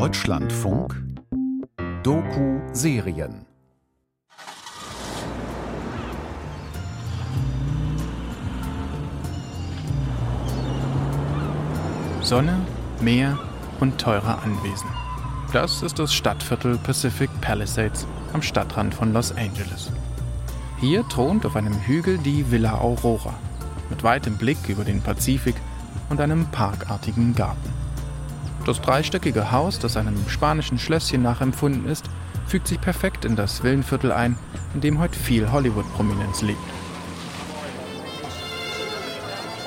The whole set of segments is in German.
Deutschlandfunk Doku-Serien Sonne, Meer und teure Anwesen. Das ist das Stadtviertel Pacific Palisades am Stadtrand von Los Angeles. Hier thront auf einem Hügel die Villa Aurora mit weitem Blick über den Pazifik und einem parkartigen Garten. Das dreistöckige Haus, das einem spanischen Schlösschen nachempfunden ist, fügt sich perfekt in das Villenviertel ein, in dem heute viel Hollywood-Prominenz lebt.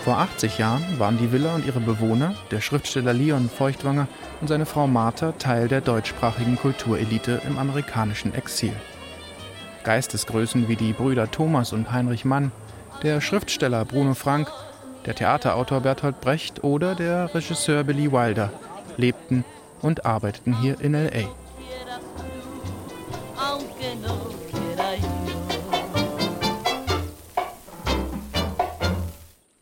Vor 80 Jahren waren die Villa und ihre Bewohner, der Schriftsteller Leon Feuchtwanger und seine Frau Martha, Teil der deutschsprachigen Kulturelite im amerikanischen Exil. Geistesgrößen wie die Brüder Thomas und Heinrich Mann, der Schriftsteller Bruno Frank, der Theaterautor Bertolt Brecht oder der Regisseur Billy Wilder lebten und arbeiteten hier in L.A.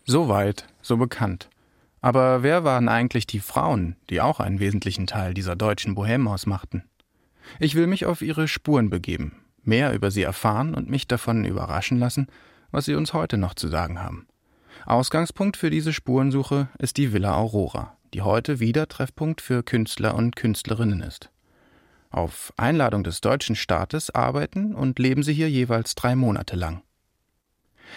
So weit, so bekannt. Aber wer waren eigentlich die Frauen, die auch einen wesentlichen Teil dieser deutschen Bohème ausmachten? Ich will mich auf ihre Spuren begeben, mehr über sie erfahren und mich davon überraschen lassen, was sie uns heute noch zu sagen haben. Ausgangspunkt für diese Spurensuche ist die Villa Aurora, die heute wieder Treffpunkt für Künstler und Künstlerinnen ist. Auf Einladung des deutschen Staates arbeiten und leben sie hier jeweils drei Monate lang.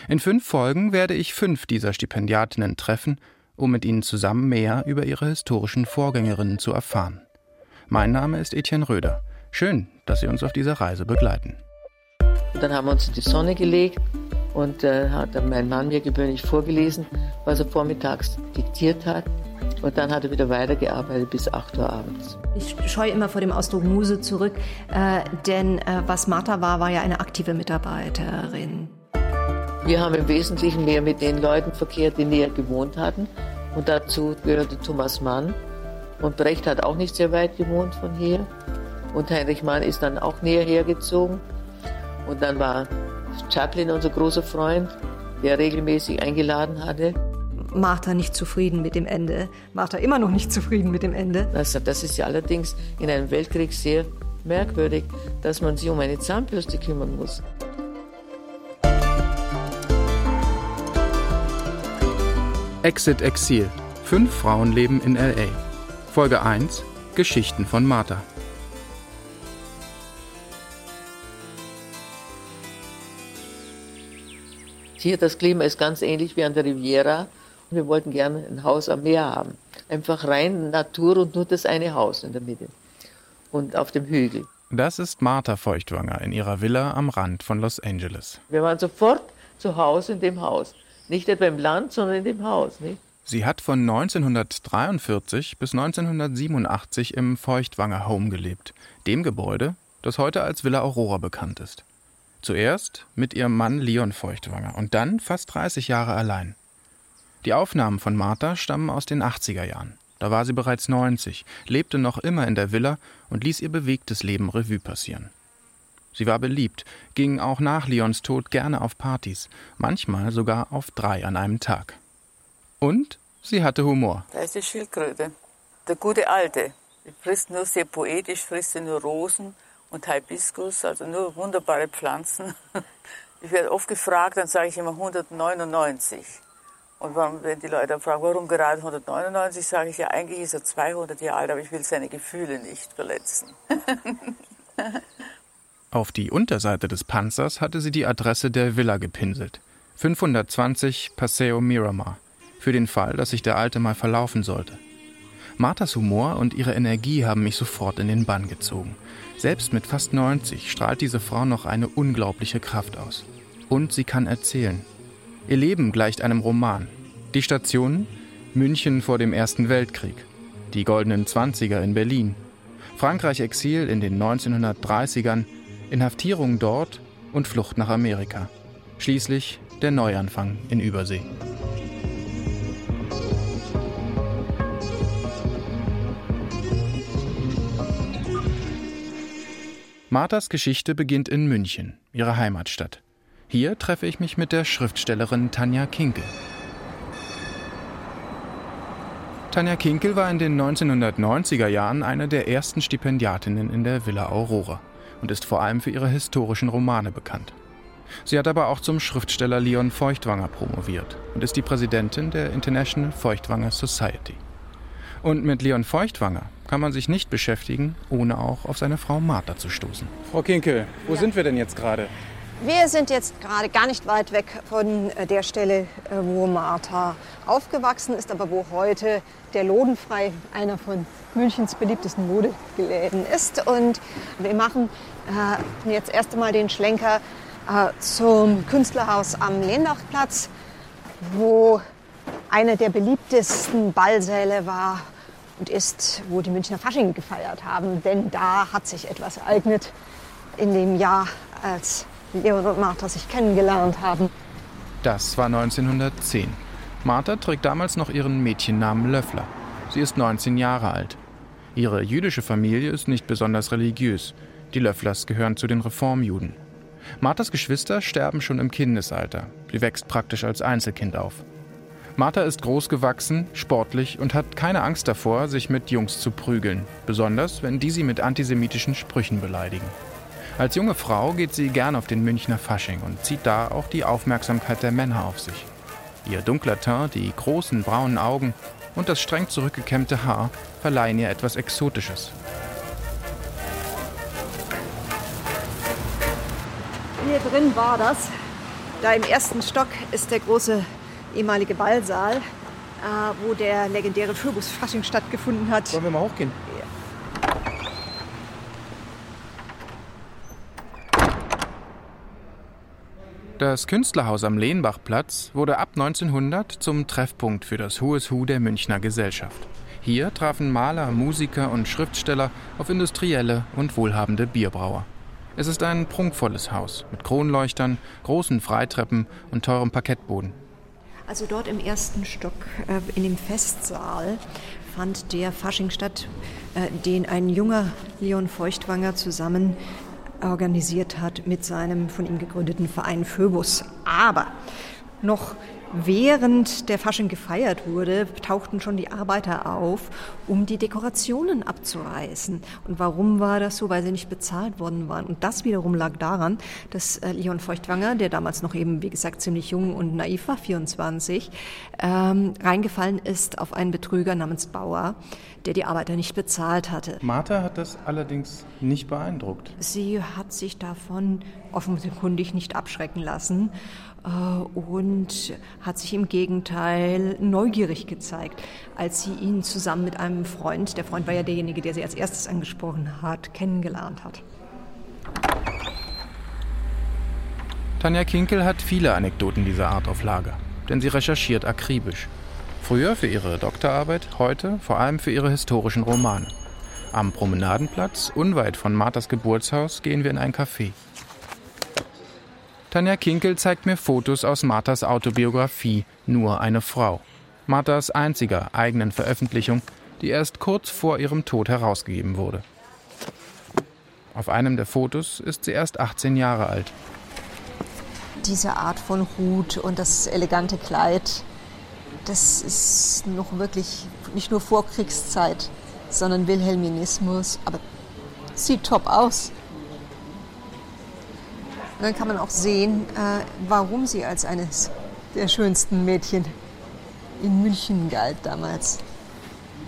In fünf Folgen werde ich fünf dieser Stipendiatinnen treffen, um mit ihnen zusammen mehr über ihre historischen Vorgängerinnen zu erfahren. Mein Name ist Etienne Röder. Schön, dass Sie uns auf dieser Reise begleiten. Dann haben wir uns in die Sonne gelegt und äh, hat mein Mann mir gewöhnlich vorgelesen, was er vormittags diktiert hat. Und dann hat er wieder weitergearbeitet bis 8 Uhr abends. Ich scheue immer vor dem Ausdruck Muse zurück, äh, denn äh, was Martha war, war ja eine aktive Mitarbeiterin. Wir haben im Wesentlichen mehr mit den Leuten verkehrt, die näher gewohnt hatten. Und dazu gehörte Thomas Mann. Und Brecht hat auch nicht sehr weit gewohnt von hier. Und Heinrich Mann ist dann auch näher hergezogen. Und dann war Chaplin unser großer Freund, der regelmäßig eingeladen hatte. Martha nicht zufrieden mit dem Ende. Martha immer noch nicht zufrieden mit dem Ende. Das, das ist ja allerdings in einem Weltkrieg sehr merkwürdig, dass man sich um eine Zahnbürste kümmern muss. Exit Exil. Fünf Frauen leben in LA. Folge 1. Geschichten von Martha. Hier das Klima ist ganz ähnlich wie an der Riviera. Wir wollten gerne ein Haus am Meer haben. Einfach rein Natur und nur das eine Haus in der Mitte. Und auf dem Hügel. Das ist Martha Feuchtwanger in ihrer Villa am Rand von Los Angeles. Wir waren sofort zu Hause in dem Haus. Nicht etwa im Land, sondern in dem Haus. Nicht? Sie hat von 1943 bis 1987 im Feuchtwanger Home gelebt, dem Gebäude, das heute als Villa Aurora bekannt ist. Zuerst mit ihrem Mann Leon Feuchtwanger und dann fast 30 Jahre allein. Die Aufnahmen von Martha stammen aus den 80er Jahren. Da war sie bereits 90, lebte noch immer in der Villa und ließ ihr bewegtes Leben Revue passieren. Sie war beliebt, ging auch nach Leons Tod gerne auf Partys, manchmal sogar auf drei an einem Tag. Und sie hatte Humor. Da ist die Schildkröte. Der gute Alte. Die frisst nur sehr poetisch, frisst nur Rosen und Hibiskus, also nur wunderbare Pflanzen. Ich werde oft gefragt, dann sage ich immer 199. Und wenn die Leute fragen, warum gerade 199, sage ich ja, eigentlich ist er 200 Jahre alt, aber ich will seine Gefühle nicht verletzen. Auf die Unterseite des Panzers hatte sie die Adresse der Villa gepinselt. 520 Paseo Miramar. Für den Fall, dass sich der Alte mal verlaufen sollte. Marthas Humor und ihre Energie haben mich sofort in den Bann gezogen. Selbst mit fast 90 strahlt diese Frau noch eine unglaubliche Kraft aus. Und sie kann erzählen. Ihr Leben gleicht einem Roman. Die Stationen? München vor dem Ersten Weltkrieg. Die goldenen Zwanziger in Berlin. Frankreich Exil in den 1930ern Inhaftierung dort und Flucht nach Amerika. Schließlich der Neuanfang in Übersee. Marthas Geschichte beginnt in München, ihrer Heimatstadt. Hier treffe ich mich mit der Schriftstellerin Tanja Kinkel. Tanja Kinkel war in den 1990er Jahren eine der ersten Stipendiatinnen in der Villa Aurora und ist vor allem für ihre historischen Romane bekannt. Sie hat aber auch zum Schriftsteller Leon Feuchtwanger promoviert und ist die Präsidentin der International Feuchtwanger Society. Und mit Leon Feuchtwanger kann man sich nicht beschäftigen, ohne auch auf seine Frau Martha zu stoßen. Frau Kinkel, wo ja. sind wir denn jetzt gerade? Wir sind jetzt gerade gar nicht weit weg von äh, der Stelle, äh, wo Martha aufgewachsen ist, aber wo heute der Lodenfrei, einer von Münchens beliebtesten Modegeläden ist. Und wir machen äh, jetzt erst einmal den Schlenker äh, zum Künstlerhaus am Lehndachplatz, wo eine der beliebtesten Ballsäle war und ist, wo die Münchner Fasching gefeiert haben. Denn da hat sich etwas ereignet in dem Jahr, als Leon und Martha sich kennengelernt haben. Das war 1910. Martha trägt damals noch ihren Mädchennamen Löffler. Sie ist 19 Jahre alt. Ihre jüdische Familie ist nicht besonders religiös. Die Löfflers gehören zu den Reformjuden. Marthas Geschwister sterben schon im Kindesalter. Sie wächst praktisch als Einzelkind auf. Martha ist groß gewachsen, sportlich und hat keine Angst davor, sich mit Jungs zu prügeln, besonders wenn die sie mit antisemitischen Sprüchen beleidigen. Als junge Frau geht sie gern auf den Münchner Fasching und zieht da auch die Aufmerksamkeit der Männer auf sich. Ihr dunkler Teint, die großen braunen Augen und das streng zurückgekämmte Haar verleihen ihr etwas Exotisches. Hier drin war das. Da im ersten Stock ist der große ehemalige Ballsaal, äh, wo der legendäre Phoebus-Fasching stattgefunden hat. Wollen wir mal hochgehen? Das Künstlerhaus am Lehnbachplatz wurde ab 1900 zum Treffpunkt für das Who Hu der Münchner Gesellschaft. Hier trafen Maler, Musiker und Schriftsteller auf industrielle und wohlhabende Bierbrauer. Es ist ein prunkvolles Haus mit Kronleuchtern, großen Freitreppen und teurem Parkettboden. Also dort im ersten Stock äh, in dem Festsaal fand der Fasching statt, äh, den ein junger Leon Feuchtwanger zusammen organisiert hat mit seinem von ihm gegründeten Verein Phoebus. Aber noch Während der Fasching gefeiert wurde, tauchten schon die Arbeiter auf, um die Dekorationen abzureißen. Und warum war das so? Weil sie nicht bezahlt worden waren. Und das wiederum lag daran, dass äh, Leon Feuchtwanger, der damals noch eben, wie gesagt, ziemlich jung und naiv war, 24, ähm, reingefallen ist auf einen Betrüger namens Bauer, der die Arbeiter nicht bezahlt hatte. Martha hat das allerdings nicht beeindruckt. Sie hat sich davon offenkundig nicht abschrecken lassen und hat sich im Gegenteil neugierig gezeigt, als sie ihn zusammen mit einem Freund, der Freund war ja derjenige, der sie als erstes angesprochen hat, kennengelernt hat. Tanja Kinkel hat viele Anekdoten dieser Art auf Lager, denn sie recherchiert akribisch. Früher für ihre Doktorarbeit, heute vor allem für ihre historischen Romane. Am Promenadenplatz, unweit von Marthas Geburtshaus, gehen wir in ein Café. Tanja Kinkel zeigt mir Fotos aus Marthas Autobiografie Nur eine Frau. Marthas einziger eigenen Veröffentlichung, die erst kurz vor ihrem Tod herausgegeben wurde. Auf einem der Fotos ist sie erst 18 Jahre alt. Diese Art von Hut und das elegante Kleid, das ist noch wirklich nicht nur Vorkriegszeit, sondern Wilhelminismus, aber sieht top aus. Dann kann man auch sehen, äh, warum sie als eines der schönsten Mädchen in München galt damals.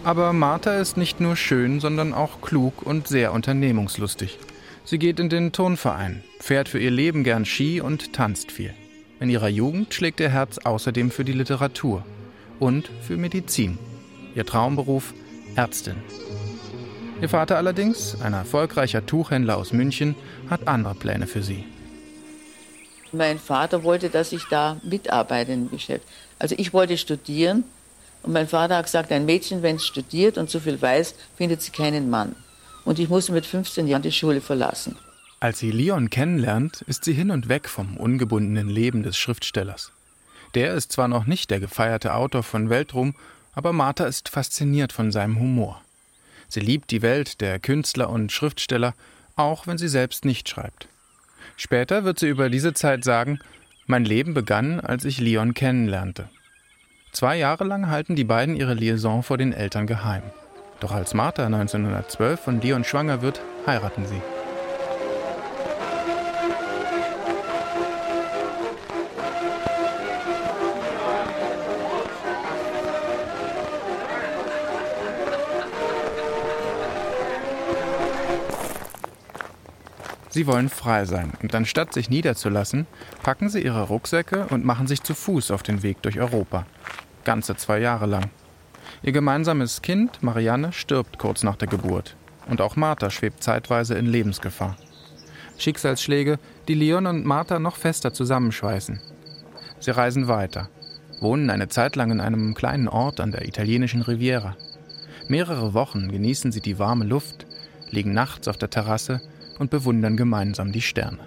Aber Martha ist nicht nur schön, sondern auch klug und sehr unternehmungslustig. Sie geht in den Turnverein, fährt für ihr Leben gern Ski und tanzt viel. In ihrer Jugend schlägt ihr Herz außerdem für die Literatur und für Medizin. Ihr Traumberuf Ärztin. Ihr Vater allerdings, ein erfolgreicher Tuchhändler aus München, hat andere Pläne für sie. Mein Vater wollte, dass ich da mitarbeite im Geschäft. Also ich wollte studieren und mein Vater hat gesagt, ein Mädchen, wenn es studiert und so viel weiß, findet sie keinen Mann. Und ich musste mit 15 Jahren die Schule verlassen. Als sie Leon kennenlernt, ist sie hin und weg vom ungebundenen Leben des Schriftstellers. Der ist zwar noch nicht der gefeierte Autor von Weltruhm, aber Martha ist fasziniert von seinem Humor. Sie liebt die Welt der Künstler und Schriftsteller, auch wenn sie selbst nicht schreibt. Später wird sie über diese Zeit sagen, mein Leben begann, als ich Leon kennenlernte. Zwei Jahre lang halten die beiden ihre Liaison vor den Eltern geheim. Doch als Martha 1912 von Leon schwanger wird, heiraten sie. Sie wollen frei sein und anstatt sich niederzulassen, packen sie ihre Rucksäcke und machen sich zu Fuß auf den Weg durch Europa. Ganze zwei Jahre lang. Ihr gemeinsames Kind, Marianne, stirbt kurz nach der Geburt. Und auch Martha schwebt zeitweise in Lebensgefahr. Schicksalsschläge, die Leon und Martha noch fester zusammenschweißen. Sie reisen weiter, wohnen eine Zeit lang in einem kleinen Ort an der italienischen Riviera. Mehrere Wochen genießen sie die warme Luft, liegen nachts auf der Terrasse und bewundern gemeinsam die Sterne.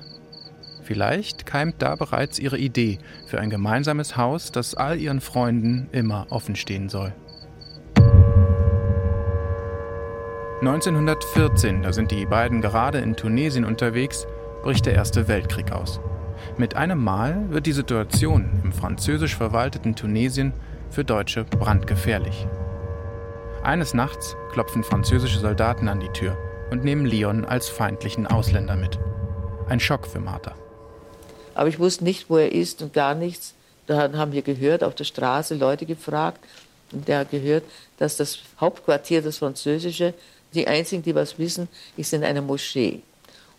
Vielleicht keimt da bereits ihre Idee für ein gemeinsames Haus, das all ihren Freunden immer offen stehen soll. 1914, da sind die beiden gerade in Tunesien unterwegs, bricht der Erste Weltkrieg aus. Mit einem Mal wird die Situation im französisch verwalteten Tunesien für Deutsche brandgefährlich. Eines Nachts klopfen französische Soldaten an die Tür und nehmen Leon als feindlichen Ausländer mit. Ein Schock für Martha. Aber ich wusste nicht, wo er ist und gar nichts. Da haben wir gehört, auf der Straße Leute gefragt. Und der hat gehört, dass das Hauptquartier, das französische, die einzigen, die was wissen, ist in einer Moschee.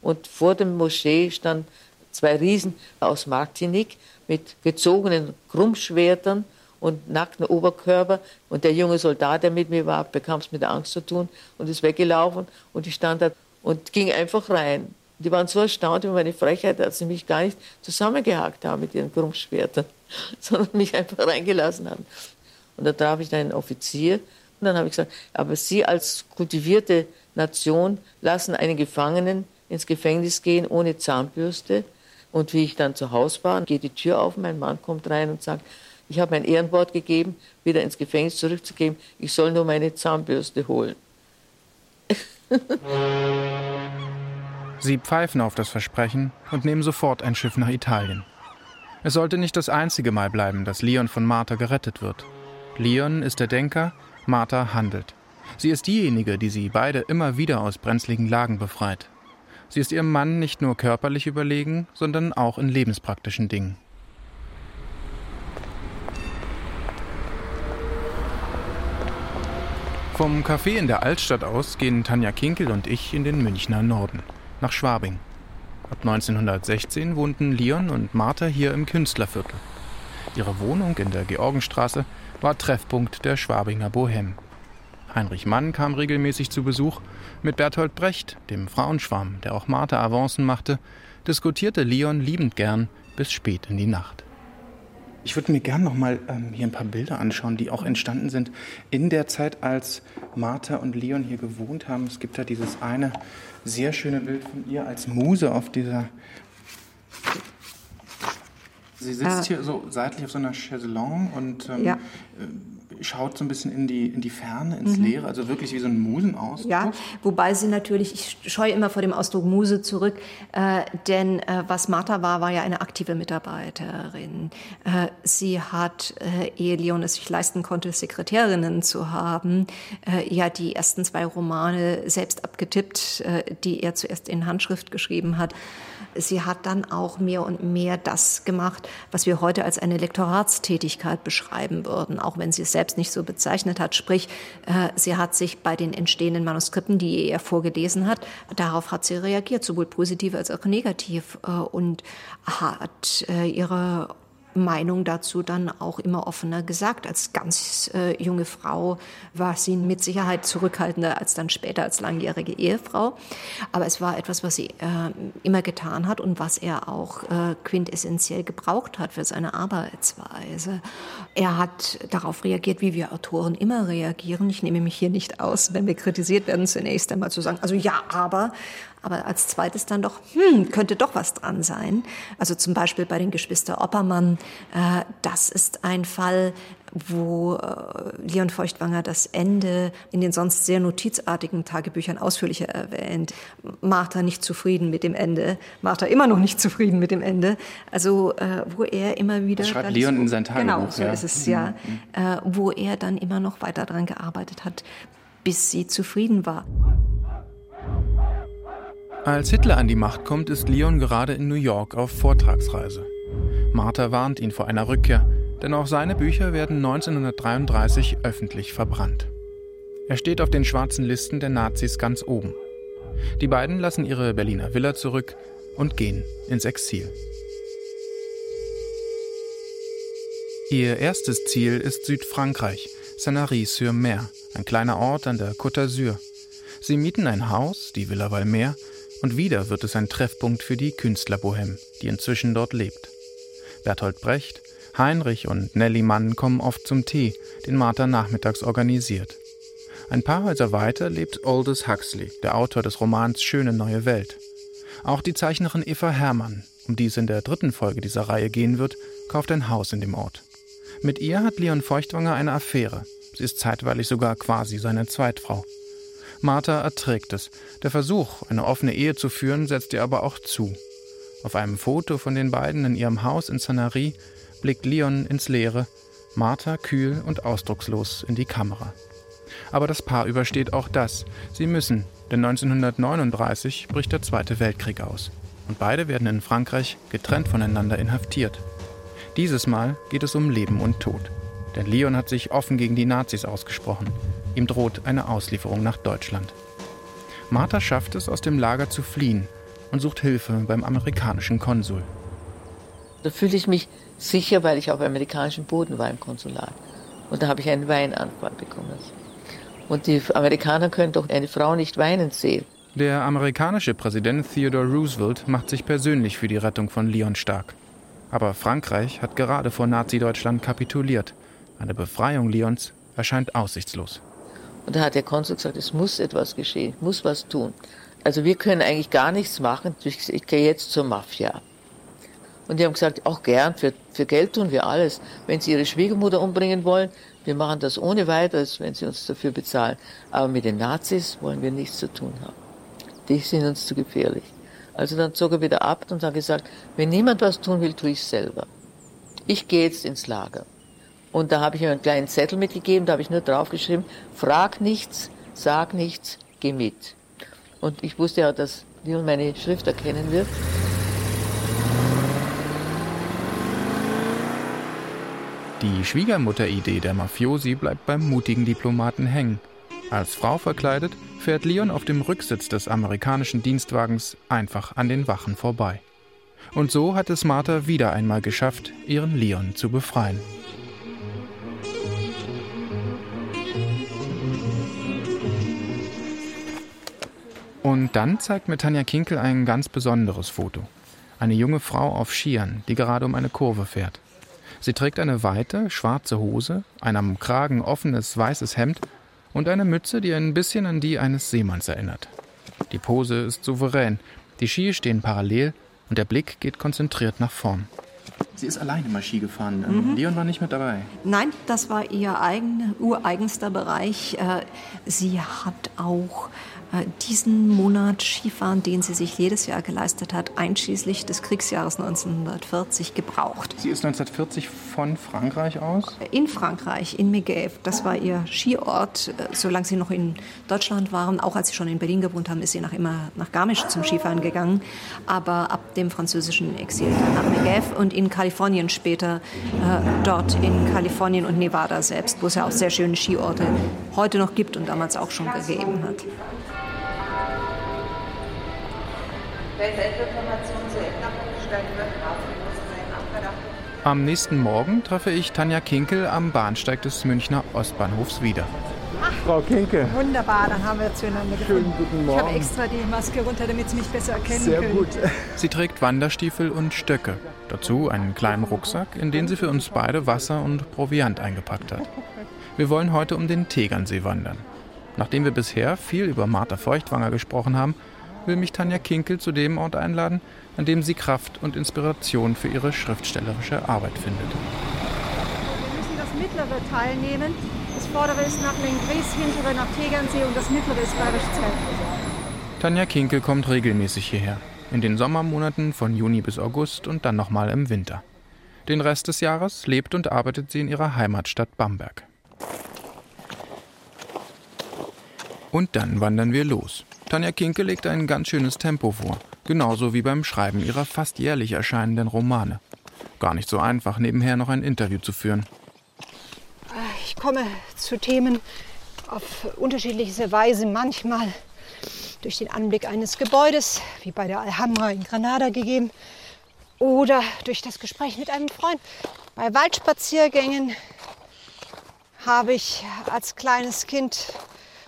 Und vor dem Moschee standen zwei Riesen aus Martinique mit gezogenen Krummschwertern und nackten Oberkörper. Und der junge Soldat, der mit mir war, bekam es mit Angst zu tun und ist weggelaufen. Und ich stand da und ging einfach rein. Die waren so erstaunt über meine Frechheit, dass sie mich gar nicht zusammengehakt haben mit ihren Krummschwertern, sondern mich einfach reingelassen haben. Und da traf ich einen Offizier und dann habe ich gesagt, aber Sie als kultivierte Nation lassen einen Gefangenen ins Gefängnis gehen ohne Zahnbürste. Und wie ich dann zu Hause war, geht die Tür auf, mein Mann kommt rein und sagt, ich habe mein Ehrenwort gegeben, wieder ins Gefängnis zurückzugeben. Ich soll nur meine Zahnbürste holen. Sie pfeifen auf das Versprechen und nehmen sofort ein Schiff nach Italien. Es sollte nicht das einzige Mal bleiben, dass Leon von Martha gerettet wird. Leon ist der Denker, Martha handelt. Sie ist diejenige, die sie beide immer wieder aus brenzligen Lagen befreit. Sie ist ihrem Mann nicht nur körperlich überlegen, sondern auch in lebenspraktischen Dingen. Vom Café in der Altstadt aus gehen Tanja Kinkel und ich in den Münchner Norden, nach Schwabing. Ab 1916 wohnten Leon und Martha hier im Künstlerviertel. Ihre Wohnung in der Georgenstraße war Treffpunkt der Schwabinger Bohème. Heinrich Mann kam regelmäßig zu Besuch. Mit Bertolt Brecht, dem Frauenschwarm, der auch Martha Avancen machte, diskutierte Leon liebend gern bis spät in die Nacht. Ich würde mir gerne noch mal ähm, hier ein paar Bilder anschauen, die auch entstanden sind in der Zeit, als Martha und Leon hier gewohnt haben. Es gibt da dieses eine sehr schöne Bild von ihr als Muse auf dieser. Sie sitzt ah. hier so seitlich auf so einer Chaiselong und ähm, ja. Schaut so ein bisschen in die, in die Ferne, ins mhm. Leere, also wirklich wie so ein Musenausdruck. Ja, wobei sie natürlich, ich scheue immer vor dem Ausdruck Muse zurück, äh, denn äh, was Martha war, war ja eine aktive Mitarbeiterin. Äh, sie hat, äh, ehe Leon es sich leisten konnte, Sekretärinnen zu haben, äh, ja die ersten zwei Romane selbst abgetippt, äh, die er zuerst in Handschrift geschrieben hat. Sie hat dann auch mehr und mehr das gemacht, was wir heute als eine Lektoratstätigkeit beschreiben würden, auch wenn sie es selbst nicht so bezeichnet hat. Sprich, äh, sie hat sich bei den entstehenden Manuskripten, die er vorgelesen hat, darauf hat sie reagiert, sowohl positiv als auch negativ äh, und hat äh, ihre Meinung dazu dann auch immer offener gesagt. Als ganz äh, junge Frau war sie mit Sicherheit zurückhaltender als dann später als langjährige Ehefrau. Aber es war etwas, was sie äh, immer getan hat und was er auch äh, quintessentiell gebraucht hat für seine Arbeitsweise. Er hat darauf reagiert, wie wir Autoren immer reagieren. Ich nehme mich hier nicht aus, wenn wir kritisiert werden, zunächst einmal zu sagen, also ja, aber, aber als zweites dann doch, hm, könnte doch was dran sein. Also zum Beispiel bei den Geschwister Oppermann, äh, das ist ein Fall, wo äh, Leon Feuchtwanger das Ende in den sonst sehr notizartigen Tagebüchern ausführlicher erwähnt. Martha nicht zufrieden mit dem Ende, Martha immer noch nicht zufrieden mit dem Ende. Also äh, wo er immer wieder... Das schreibt Leon in sein Tagebuch. Genau, so ja. ist es ja. Mhm. Äh, wo er dann immer noch weiter daran gearbeitet hat, bis sie zufrieden war. Als Hitler an die Macht kommt, ist Leon gerade in New York auf Vortragsreise. Martha warnt ihn vor einer Rückkehr, denn auch seine Bücher werden 1933 öffentlich verbrannt. Er steht auf den schwarzen Listen der Nazis ganz oben. Die beiden lassen ihre Berliner Villa zurück und gehen ins Exil. Ihr erstes Ziel ist Südfrankreich, Sanary-sur-Mer, ein kleiner Ort an der Côte d'Azur. Sie mieten ein Haus, die Villa Valmer, und wieder wird es ein Treffpunkt für die Künstlerbohème, die inzwischen dort lebt. Bertolt Brecht, Heinrich und Nelly Mann kommen oft zum Tee, den Martha nachmittags organisiert. Ein paar Häuser weiter lebt Aldous Huxley, der Autor des Romans Schöne neue Welt. Auch die Zeichnerin Eva Herrmann, um die es in der dritten Folge dieser Reihe gehen wird, kauft ein Haus in dem Ort. Mit ihr hat Leon Feuchtwanger eine Affäre. Sie ist zeitweilig sogar quasi seine Zweitfrau. Martha erträgt es. Der Versuch, eine offene Ehe zu führen, setzt ihr aber auch zu. Auf einem Foto von den beiden in ihrem Haus in Sanary blickt Leon ins Leere, Martha kühl und ausdruckslos in die Kamera. Aber das Paar übersteht auch das. Sie müssen, denn 1939 bricht der Zweite Weltkrieg aus. Und beide werden in Frankreich getrennt voneinander inhaftiert. Dieses Mal geht es um Leben und Tod. Denn Leon hat sich offen gegen die Nazis ausgesprochen. Ihm droht eine Auslieferung nach Deutschland. Martha schafft es, aus dem Lager zu fliehen und sucht Hilfe beim amerikanischen Konsul. Da fühle ich mich sicher, weil ich auf amerikanischem Boden war im Konsulat. Und da habe ich einen Weinanfall bekommen. Und die Amerikaner können doch eine Frau nicht weinen sehen. Der amerikanische Präsident Theodore Roosevelt macht sich persönlich für die Rettung von Leon stark. Aber Frankreich hat gerade vor Nazi-Deutschland kapituliert. Eine Befreiung Leons erscheint aussichtslos. Und da hat der Konsul gesagt, es muss etwas geschehen, ich muss was tun. Also wir können eigentlich gar nichts machen. Ich gehe jetzt zur Mafia. Und die haben gesagt, auch gern, für, für Geld tun wir alles. Wenn sie ihre Schwiegermutter umbringen wollen, wir machen das ohne weiteres, wenn sie uns dafür bezahlen. Aber mit den Nazis wollen wir nichts zu tun haben. Die sind uns zu gefährlich. Also dann zog er wieder ab und hat gesagt, wenn niemand was tun will, tue ich selber. Ich gehe jetzt ins Lager. Und da habe ich ihm einen kleinen Zettel mitgegeben, da habe ich nur draufgeschrieben, frag nichts, sag nichts, geh mit. Und ich wusste ja, dass Leon meine Schrift erkennen wird. Die Schwiegermutter-Idee der Mafiosi bleibt beim mutigen Diplomaten hängen. Als Frau verkleidet fährt Leon auf dem Rücksitz des amerikanischen Dienstwagens einfach an den Wachen vorbei. Und so hat es Martha wieder einmal geschafft, ihren Leon zu befreien. Und dann zeigt mir Tanja Kinkel ein ganz besonderes Foto. Eine junge Frau auf Skiern, die gerade um eine Kurve fährt. Sie trägt eine weite, schwarze Hose, ein am Kragen offenes weißes Hemd und eine Mütze, die ein bisschen an die eines Seemanns erinnert. Die Pose ist souverän, die Ski stehen parallel und der Blick geht konzentriert nach vorn. Sie ist alleine mal Ski gefahren. Mhm. Leon war nicht mit dabei. Nein, das war ihr eigen, ureigenster Bereich. Äh, sie hat auch diesen Monat Skifahren, den sie sich jedes Jahr geleistet hat, einschließlich des Kriegsjahres 1940 gebraucht. Sie ist 1940 von Frankreich aus? In Frankreich, in Megève. Das war ihr Skiort, äh, solange sie noch in Deutschland waren. Auch als sie schon in Berlin gewohnt haben, ist sie nach immer nach Garmisch zum Skifahren gegangen. Aber ab dem französischen Exil dann nach Megève und in Kalifornien später, äh, dort in Kalifornien und Nevada selbst, wo es ja auch sehr schöne Skiorte heute noch gibt und damals auch schon gegeben hat. Am nächsten Morgen treffe ich Tanja Kinkel am Bahnsteig des Münchner Ostbahnhofs wieder. Ach, Frau Kinkel. Wunderbar, dann haben wir zueinander gefunden. Schönen guten Morgen. Ich habe extra die Maske runter, damit Sie mich besser erkennen Sehr können. gut. Sie trägt Wanderstiefel und Stöcke. Dazu einen kleinen Rucksack, in den sie für uns beide Wasser und Proviant eingepackt hat. Wir wollen heute um den Tegernsee wandern. Nachdem wir bisher viel über Martha Feuchtwanger gesprochen haben, will mich Tanja Kinkel zu dem Ort einladen, an dem sie Kraft und Inspiration für ihre schriftstellerische Arbeit findet. Wir müssen das mittlere Teil nehmen. Das vordere ist nach Lengries, hintere nach Tegernsee und das mittlere ist Bayerisch Zell. Tanja Kinkel kommt regelmäßig hierher. In den Sommermonaten von Juni bis August und dann nochmal im Winter. Den Rest des Jahres lebt und arbeitet sie in ihrer Heimatstadt Bamberg. Und dann wandern wir los. Tanja Kinke legt ein ganz schönes Tempo vor, genauso wie beim Schreiben ihrer fast jährlich erscheinenden Romane. Gar nicht so einfach, nebenher noch ein Interview zu führen. Ich komme zu Themen auf unterschiedliche Weise. Manchmal durch den Anblick eines Gebäudes, wie bei der Alhambra in Granada gegeben, oder durch das Gespräch mit einem Freund. Bei Waldspaziergängen habe ich als kleines Kind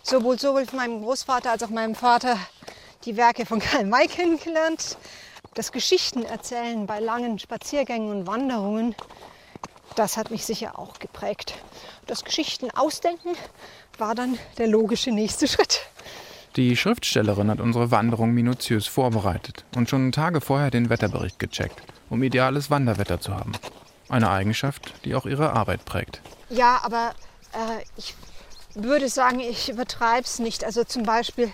sowohl, sowohl von meinem Großvater als auch meinem Vater die Werke von Karl May kennengelernt. Das Geschichtenerzählen bei langen Spaziergängen und Wanderungen, das hat mich sicher auch geprägt. Das Geschichten ausdenken war dann der logische nächste Schritt. Die Schriftstellerin hat unsere Wanderung minutiös vorbereitet und schon Tage vorher den Wetterbericht gecheckt, um ideales Wanderwetter zu haben. Eine Eigenschaft, die auch ihre Arbeit prägt. Ja, aber äh, ich würde sagen, ich übertreibe es nicht. Also zum Beispiel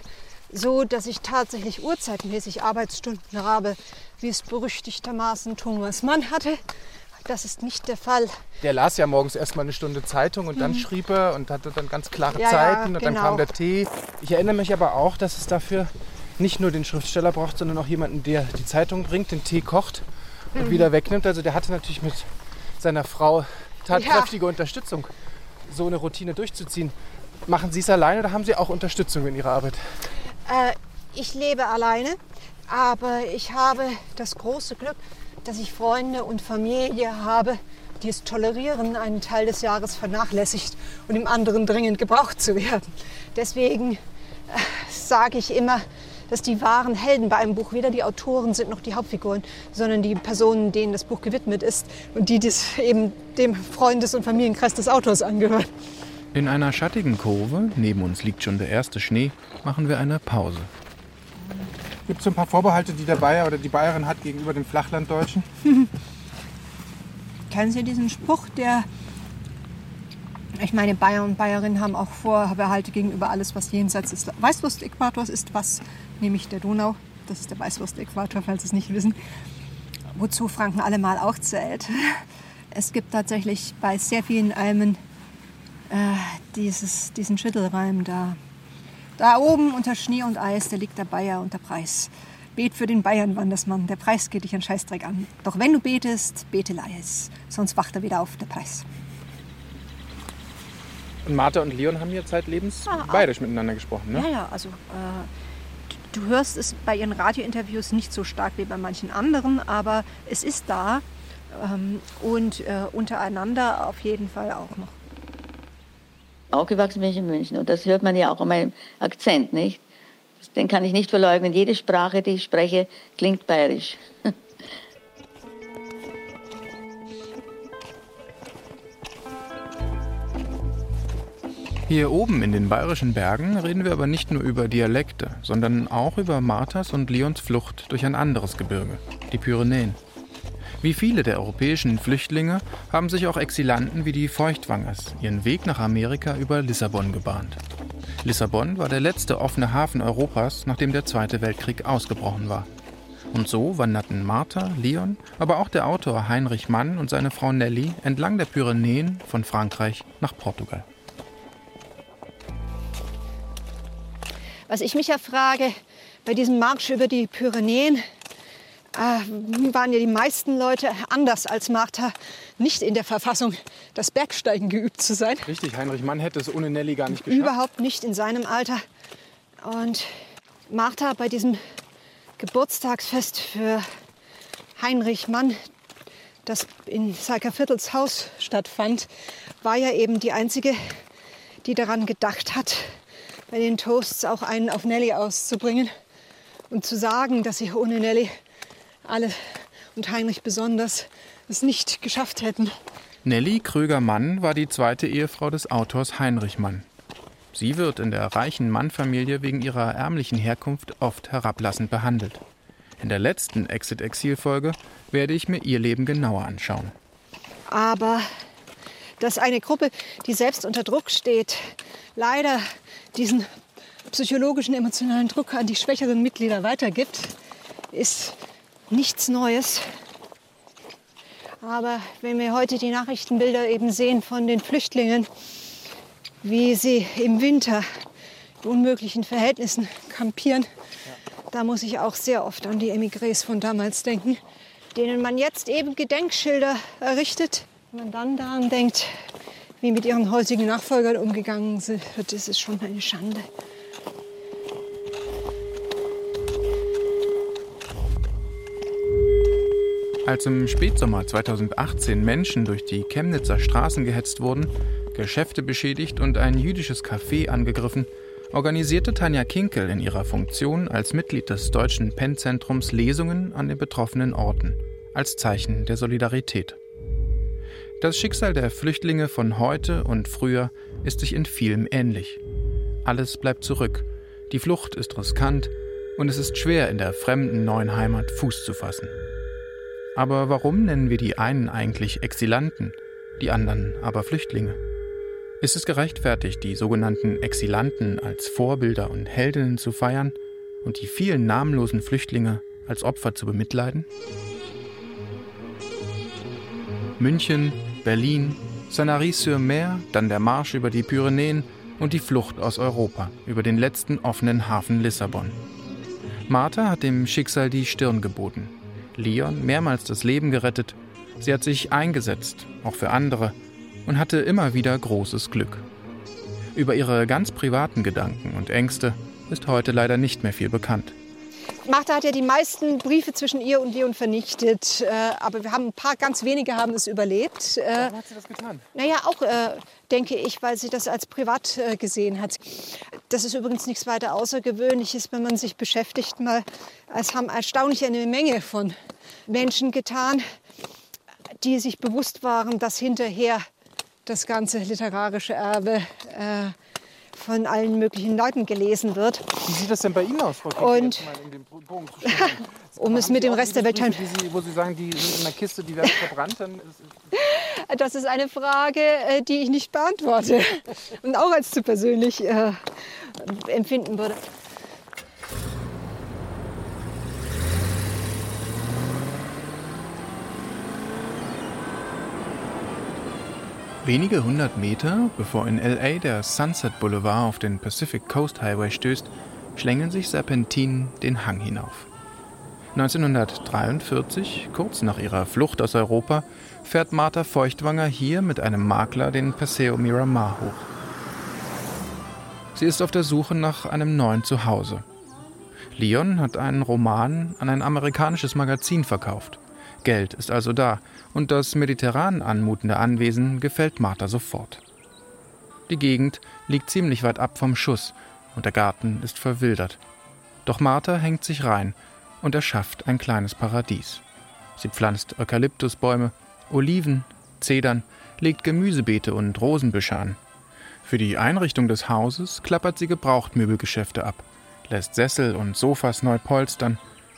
so, dass ich tatsächlich uhrzeitmäßig Arbeitsstunden habe, wie es berüchtigtermaßen Thomas Mann hatte. Das ist nicht der Fall. Der las ja morgens erstmal eine Stunde Zeitung und dann schrieb er und hatte dann ganz klare Mhm. Ja, ja, Zeiten und dann genau. kam der Tee. Ich erinnere mich aber auch, dass es dafür nicht nur den Schriftsteller braucht, sondern auch jemanden, der die Zeitung bringt, den Tee kocht Mhm. und wieder wegnimmt. Also der hatte natürlich mit seiner Frau tatkräftige Unterstützung, so eine Routine durchzuziehen. Machen Sie es alleine oder haben Sie auch Unterstützung in Ihrer Arbeit? Äh, ich lebe alleine, aber ich habe das große Glück, dass ich Freunde und Familie habe, die es tolerieren, einen Teil des Jahres vernachlässigt und im anderen dringend gebraucht zu werden. Deswegen äh, sage ich immer, dass die wahren Helden bei einem Buch weder die Autoren sind noch die Hauptfiguren, sondern die Personen, denen das Buch gewidmet ist und die das eben dem Freundes- und Familienkreis des Autors angehören. In einer schattigen Kurve, neben uns liegt schon der erste Schnee, machen wir eine Pause. Gibt es so ein paar Vorbehalte, die der Bayer oder die Bayerin hat gegenüber den Flachlanddeutschen? Kennen Sie diesen Spruch, der. Ich meine, Bayer und Bayerinnen haben auch Vorbehalte gegenüber alles, was jenseits des Weißwurst-Äquators ist, was nämlich der Donau, das ist der Weißwurst-Äquator, falls Sie es nicht wissen, wozu Franken allemal auch zählt. Es gibt tatsächlich bei sehr vielen Almen äh, dieses, diesen Schüttelreim da. Da oben unter Schnee und Eis, da liegt der Bayer und der Preis. Bet für den Bayern, Wandersmann, der Preis geht dich an Scheißdreck an. Doch wenn du betest, bete leis, sonst wacht er wieder auf, der Preis. Und Martha und Leon haben ja zeitlebens Ah, ah. bayerisch miteinander gesprochen, ne? Ja, ja, also äh, du, du hörst es bei ihren Radiointerviews nicht so stark wie bei manchen anderen, aber es ist da ähm, und äh, untereinander auf jeden Fall auch noch. Aufgewachsen bin ich in München und das hört man ja auch an meinem Akzent, nicht? Den kann ich nicht verleugnen. Jede Sprache, die ich spreche, klingt bayerisch. Hier oben in den bayerischen Bergen reden wir aber nicht nur über Dialekte, sondern auch über Marthas und Leons Flucht durch ein anderes Gebirge, die Pyrenäen. Wie viele der europäischen Flüchtlinge haben sich auch Exilanten wie die Feuchtwangers ihren Weg nach Amerika über Lissabon gebahnt. Lissabon war der letzte offene Hafen Europas, nachdem der Zweite Weltkrieg ausgebrochen war. Und so wanderten Martha, Leon, aber auch der Autor Heinrich Mann und seine Frau Nelly entlang der Pyrenäen von Frankreich nach Portugal. Was ich mich ja frage, bei diesem Marsch über die Pyrenäen äh, waren ja die meisten Leute anders als Martha nicht in der Verfassung, das Bergsteigen geübt zu sein. Richtig, Heinrich Mann hätte es ohne Nelly gar nicht geschafft. Überhaupt nicht in seinem Alter. Und Martha bei diesem Geburtstagsfest für Heinrich Mann, das in Salkerviertels Haus stattfand, war ja eben die einzige, die daran gedacht hat, bei den Toasts auch einen auf Nelly auszubringen und zu sagen, dass sie ohne Nelly alle und Heinrich besonders es nicht geschafft hätten. Nelly Kröger-Mann war die zweite Ehefrau des Autors Heinrich Mann. Sie wird in der reichen Mannfamilie wegen ihrer ärmlichen Herkunft oft herablassend behandelt. In der letzten Exit-Exil-Folge werde ich mir ihr Leben genauer anschauen. Aber dass eine Gruppe, die selbst unter Druck steht, leider diesen psychologischen, emotionalen Druck an die schwächeren Mitglieder weitergibt, ist nichts Neues. Aber wenn wir heute die Nachrichtenbilder eben sehen von den Flüchtlingen, wie sie im Winter in unmöglichen Verhältnissen kampieren, da muss ich auch sehr oft an die Emigrés von damals denken, denen man jetzt eben Gedenkschilder errichtet. Wenn man dann daran denkt, wie mit ihren heutigen Nachfolgern umgegangen wird, ist es schon eine Schande. Als im Spätsommer 2018 Menschen durch die Chemnitzer Straßen gehetzt wurden, Geschäfte beschädigt und ein jüdisches Café angegriffen, organisierte Tanja Kinkel in ihrer Funktion als Mitglied des Deutschen Pennzentrums Lesungen an den betroffenen Orten als Zeichen der Solidarität. Das Schicksal der Flüchtlinge von heute und früher ist sich in vielem ähnlich. Alles bleibt zurück, die Flucht ist riskant und es ist schwer, in der fremden neuen Heimat Fuß zu fassen. Aber warum nennen wir die einen eigentlich Exilanten, die anderen aber Flüchtlinge? Ist es gerechtfertigt, die sogenannten Exilanten als Vorbilder und Heldinnen zu feiern und die vielen namenlosen Flüchtlinge als Opfer zu bemitleiden? München, Berlin, Sanary-sur-Mer, dann der Marsch über die Pyrenäen und die Flucht aus Europa über den letzten offenen Hafen Lissabon. Martha hat dem Schicksal die Stirn geboten Leon mehrmals das Leben gerettet. Sie hat sich eingesetzt, auch für andere, und hatte immer wieder großes Glück. Über ihre ganz privaten Gedanken und Ängste ist heute leider nicht mehr viel bekannt. Martha hat ja die meisten Briefe zwischen ihr und Leon vernichtet, äh, aber wir haben ein paar ganz wenige haben es überlebt. Äh, Warum hat sie das getan? Naja, auch äh, denke ich, weil sie das als privat äh, gesehen hat. Das ist übrigens nichts weiter Außergewöhnliches, wenn man sich beschäftigt. Mal, es haben erstaunlich eine Menge von Menschen getan, die sich bewusst waren, dass hinterher das ganze literarische Erbe äh, von allen möglichen Leuten gelesen wird. Wie sieht das denn bei Ihnen aus, Frau Kiel, Und um es mit dem Rest der Welt Sie, wo Sie sagen, die sind in der Kiste, die werden verbrannt, dann ist, das ist eine Frage, äh, die ich nicht beantworte und auch als zu persönlich äh, empfinden würde. Wenige hundert Meter, bevor in LA der Sunset Boulevard auf den Pacific Coast Highway stößt, schlängeln sich Serpentinen den Hang hinauf. 1943, kurz nach ihrer Flucht aus Europa, fährt Martha Feuchtwanger hier mit einem Makler den Paseo Miramar hoch. Sie ist auf der Suche nach einem neuen Zuhause. Leon hat einen Roman an ein amerikanisches Magazin verkauft. Geld ist also da und das mediterran anmutende Anwesen gefällt Martha sofort. Die Gegend liegt ziemlich weit ab vom Schuss und der Garten ist verwildert. Doch Martha hängt sich rein und erschafft ein kleines Paradies. Sie pflanzt Eukalyptusbäume, Oliven, Zedern, legt Gemüsebeete und Rosenbüsche an. Für die Einrichtung des Hauses klappert sie Gebrauchtmöbelgeschäfte ab, lässt Sessel und Sofas neu polstern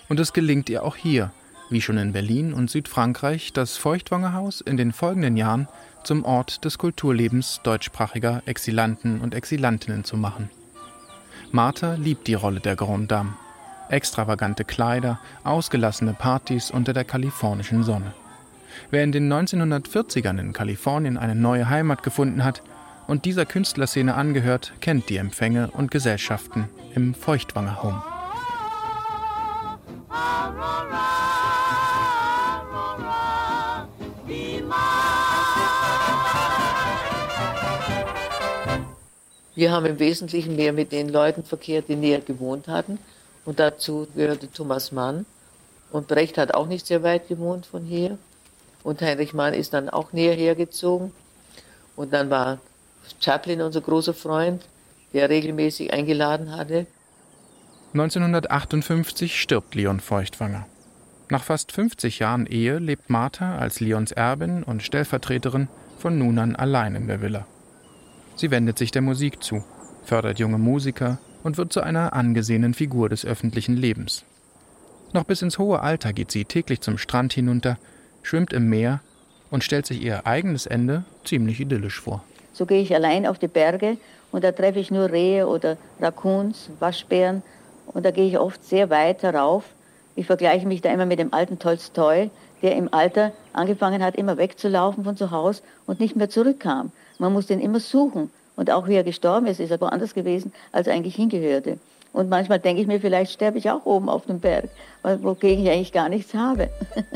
und es gelingt ihr auch hier wie schon in Berlin und Südfrankreich, das Feuchtwangerhaus in den folgenden Jahren zum Ort des Kulturlebens deutschsprachiger Exilanten und Exilantinnen zu machen. Martha liebt die Rolle der Grande Dame. Extravagante Kleider, ausgelassene Partys unter der kalifornischen Sonne. Wer in den 1940ern in Kalifornien eine neue Heimat gefunden hat und dieser Künstlerszene angehört, kennt die Empfänge und Gesellschaften im Feuchtwanger Home. Wir haben im Wesentlichen mehr mit den Leuten verkehrt, die näher gewohnt hatten. Und dazu gehörte Thomas Mann. Und Brecht hat auch nicht sehr weit gewohnt von hier. Und Heinrich Mann ist dann auch näher hergezogen. Und dann war Chaplin unser großer Freund, der regelmäßig eingeladen hatte. 1958 stirbt Leon Feuchtwanger. Nach fast 50 Jahren Ehe lebt Martha als Leons Erbin und Stellvertreterin von nun an allein in der Villa. Sie wendet sich der Musik zu, fördert junge Musiker und wird zu einer angesehenen Figur des öffentlichen Lebens. Noch bis ins hohe Alter geht sie täglich zum Strand hinunter, schwimmt im Meer und stellt sich ihr eigenes Ende ziemlich idyllisch vor. So gehe ich allein auf die Berge und da treffe ich nur Rehe oder Raccoons, Waschbären und da gehe ich oft sehr weit herauf. Ich vergleiche mich da immer mit dem alten Tolstoi, der im Alter angefangen hat, immer wegzulaufen von zu Hause und nicht mehr zurückkam. Man muss den immer suchen. Und auch wie er gestorben ist, ist er woanders gewesen, als er eigentlich hingehörte. Und manchmal denke ich mir, vielleicht sterbe ich auch oben auf dem Berg, wogegen ich eigentlich gar nichts habe.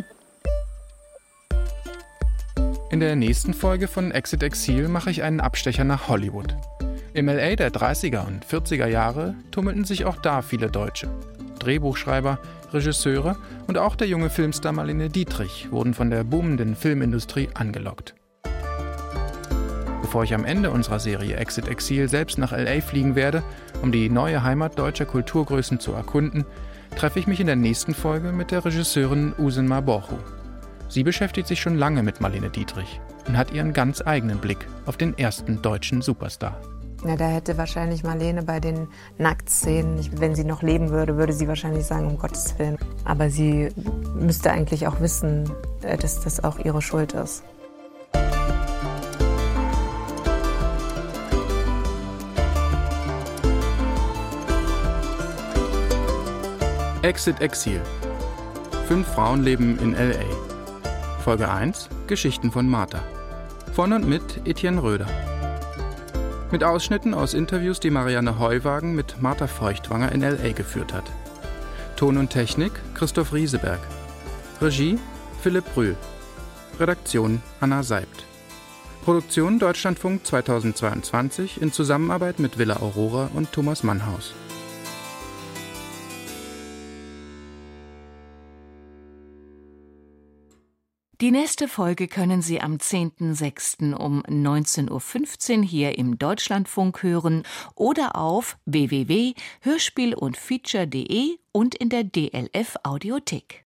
In der nächsten Folge von Exit Exil mache ich einen Abstecher nach Hollywood. Im LA der 30er und 40er Jahre tummelten sich auch da viele Deutsche. Drehbuchschreiber, Regisseure und auch der junge Filmstar Marlene Dietrich wurden von der boomenden Filmindustrie angelockt. Bevor ich am Ende unserer Serie Exit Exil selbst nach LA fliegen werde, um die neue Heimat deutscher Kulturgrößen zu erkunden, treffe ich mich in der nächsten Folge mit der Regisseurin Usen Borchu. Sie beschäftigt sich schon lange mit Marlene Dietrich und hat ihren ganz eigenen Blick auf den ersten deutschen Superstar. Ja, da hätte wahrscheinlich Marlene bei den Nacktszenen, wenn sie noch leben würde, würde sie wahrscheinlich sagen, um Gottes Willen. Aber sie müsste eigentlich auch wissen, äh, dass das auch ihre Schuld ist. Exit Exil. Fünf Frauen leben in LA. Folge 1: Geschichten von Martha. Von und mit Etienne Röder. Mit Ausschnitten aus Interviews, die Marianne Heuwagen mit Martha Feuchtwanger in LA geführt hat. Ton und Technik Christoph Rieseberg. Regie Philipp Brühl. Redaktion Hanna Seibt. Produktion Deutschlandfunk 2022 in Zusammenarbeit mit Villa Aurora und Thomas Mannhaus. Die nächste Folge können Sie am 10.06. um 19.15 Uhr hier im Deutschlandfunk hören oder auf www.hörspiel und feature.de und in der DLF Audiothek.